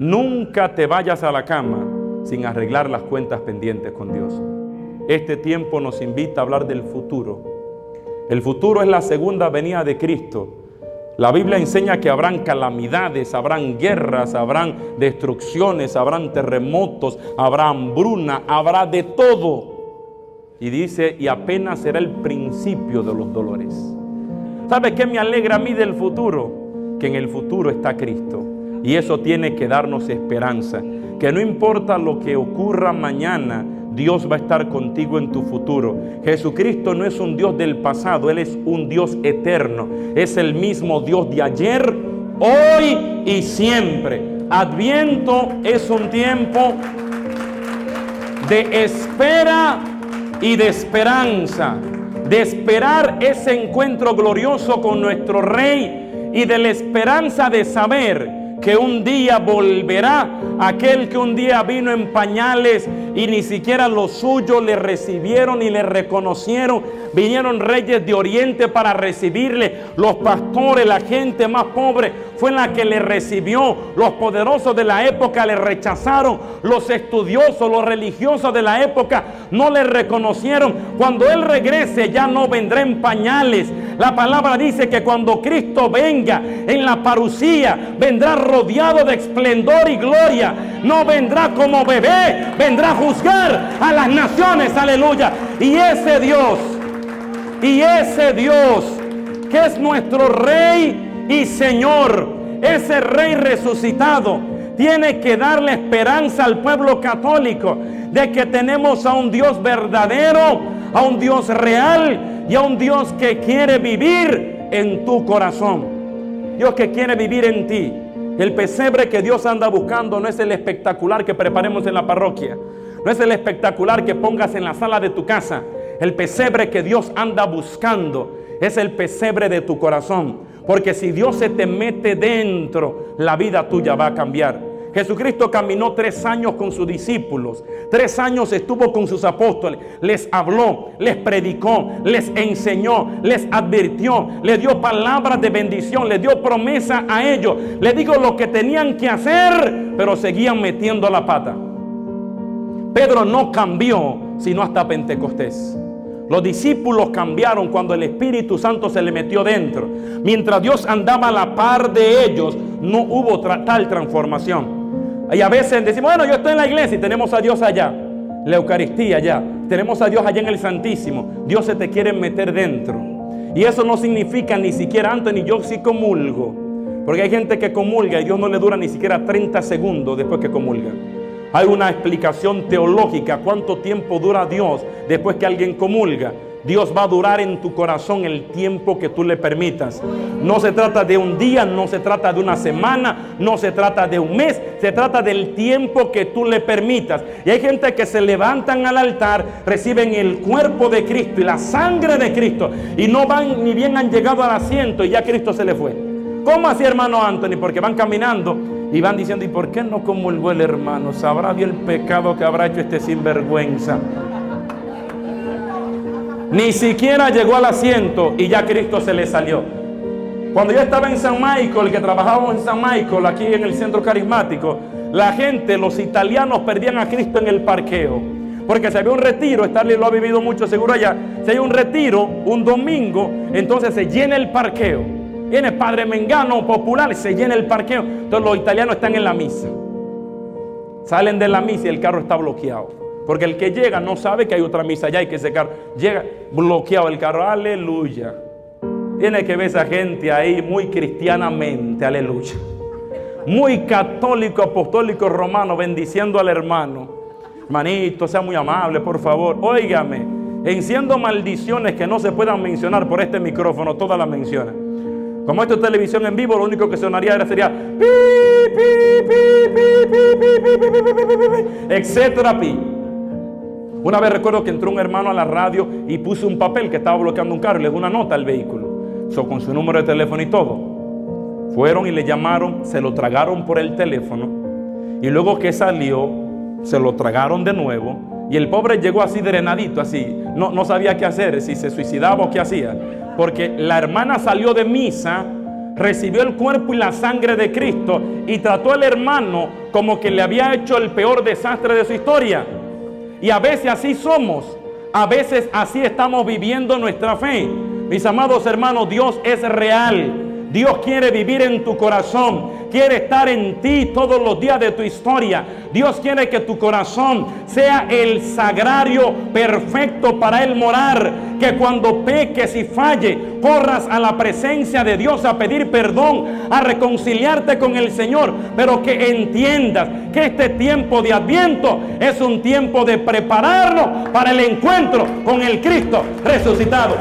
Nunca te vayas a la cama sin arreglar las cuentas pendientes con Dios. Este tiempo nos invita a hablar del futuro. El futuro es la segunda venida de Cristo. La Biblia enseña que habrán calamidades, habrán guerras, habrán destrucciones, habrán terremotos, habrá hambruna, habrá de todo. Y dice, y apenas será el principio de los dolores. ¿Sabe qué me alegra a mí del futuro? Que en el futuro está Cristo. Y eso tiene que darnos esperanza. Que no importa lo que ocurra mañana, Dios va a estar contigo en tu futuro. Jesucristo no es un Dios del pasado, Él es un Dios eterno. Es el mismo Dios de ayer, hoy y siempre. Adviento es un tiempo de espera y de esperanza. De esperar ese encuentro glorioso con nuestro Rey y de la esperanza de saber que un día volverá aquel que un día vino en pañales y ni siquiera los suyos le recibieron y le reconocieron. Vinieron reyes de Oriente para recibirle. Los pastores, la gente más pobre fue la que le recibió. Los poderosos de la época le rechazaron. Los estudiosos, los religiosos de la época no le reconocieron. Cuando Él regrese ya no vendrá en pañales. La palabra dice que cuando Cristo venga en la parucía, vendrá rodeado de esplendor y gloria. No vendrá como bebé, vendrá a juzgar a las naciones, aleluya. Y ese Dios, y ese Dios que es nuestro Rey y Señor, ese Rey resucitado, tiene que darle esperanza al pueblo católico de que tenemos a un Dios verdadero, a un Dios real y a un Dios que quiere vivir en tu corazón. Dios que quiere vivir en ti. El pesebre que Dios anda buscando no es el espectacular que preparemos en la parroquia. No es el espectacular que pongas en la sala de tu casa. El pesebre que Dios anda buscando es el pesebre de tu corazón. Porque si Dios se te mete dentro, la vida tuya va a cambiar. Jesucristo caminó tres años con sus discípulos, tres años estuvo con sus apóstoles, les habló, les predicó, les enseñó, les advirtió, les dio palabras de bendición, les dio promesa a ellos, les dijo lo que tenían que hacer, pero seguían metiendo la pata. Pedro no cambió sino hasta Pentecostés. Los discípulos cambiaron cuando el Espíritu Santo se le metió dentro. Mientras Dios andaba a la par de ellos, no hubo tal transformación. Y a veces decimos, bueno, yo estoy en la iglesia y tenemos a Dios allá. La Eucaristía allá. Tenemos a Dios allá en el Santísimo. Dios se te quiere meter dentro. Y eso no significa ni siquiera, Anthony, yo sí comulgo. Porque hay gente que comulga y Dios no le dura ni siquiera 30 segundos después que comulga. Hay una explicación teológica cuánto tiempo dura Dios después que alguien comulga. Dios va a durar en tu corazón el tiempo que tú le permitas. No se trata de un día, no se trata de una semana, no se trata de un mes, se trata del tiempo que tú le permitas. Y hay gente que se levantan al altar, reciben el cuerpo de Cristo y la sangre de Cristo y no van ni bien han llegado al asiento y ya Cristo se le fue. ¿Cómo así, hermano Anthony? Porque van caminando y van diciendo, ¿y por qué no comulgó el hermano? ¿Sabrá bien el pecado que habrá hecho este sinvergüenza? Ni siquiera llegó al asiento y ya Cristo se le salió. Cuando yo estaba en San Michael, que trabajábamos en San Michael, aquí en el centro carismático, la gente, los italianos perdían a Cristo en el parqueo. Porque si había un retiro, Starley lo ha vivido mucho seguro allá, si hay un retiro, un domingo, entonces se llena el parqueo. Viene Padre Mengano popular, se llena el parqueo. Entonces los italianos están en la misa. Salen de la misa y el carro está bloqueado. Porque el que llega no sabe que hay otra misa allá y que ese carro llega bloqueado el carro. Aleluya. Tiene que ver esa gente ahí muy cristianamente. Aleluya. Muy católico, apostólico, romano, bendiciendo al hermano. Hermanito, sea muy amable, por favor. Óigame, enciendo maldiciones que no se puedan mencionar por este micrófono, todas las menciones. Como esto es televisión en vivo, lo único que sonaría sería etcétera, pi. Una vez recuerdo que entró un hermano a la radio y puso un papel que estaba bloqueando un carro y le dio una nota al vehículo. So, con su número de teléfono y todo. Fueron y le llamaron, se lo tragaron por el teléfono. Y luego que salió, se lo tragaron de nuevo. Y el pobre llegó así drenadito, así. No, no sabía qué hacer, si se suicidaba o qué hacía. Porque la hermana salió de misa recibió el cuerpo y la sangre de Cristo y trató al hermano como que le había hecho el peor desastre de su historia. Y a veces así somos, a veces así estamos viviendo nuestra fe. Mis amados hermanos, Dios es real. Dios quiere vivir en tu corazón, quiere estar en ti todos los días de tu historia. Dios quiere que tu corazón sea el sagrario perfecto para Él morar. Que cuando peques y falle, corras a la presencia de Dios a pedir perdón, a reconciliarte con el Señor. Pero que entiendas que este tiempo de adviento es un tiempo de prepararnos para el encuentro con el Cristo resucitado.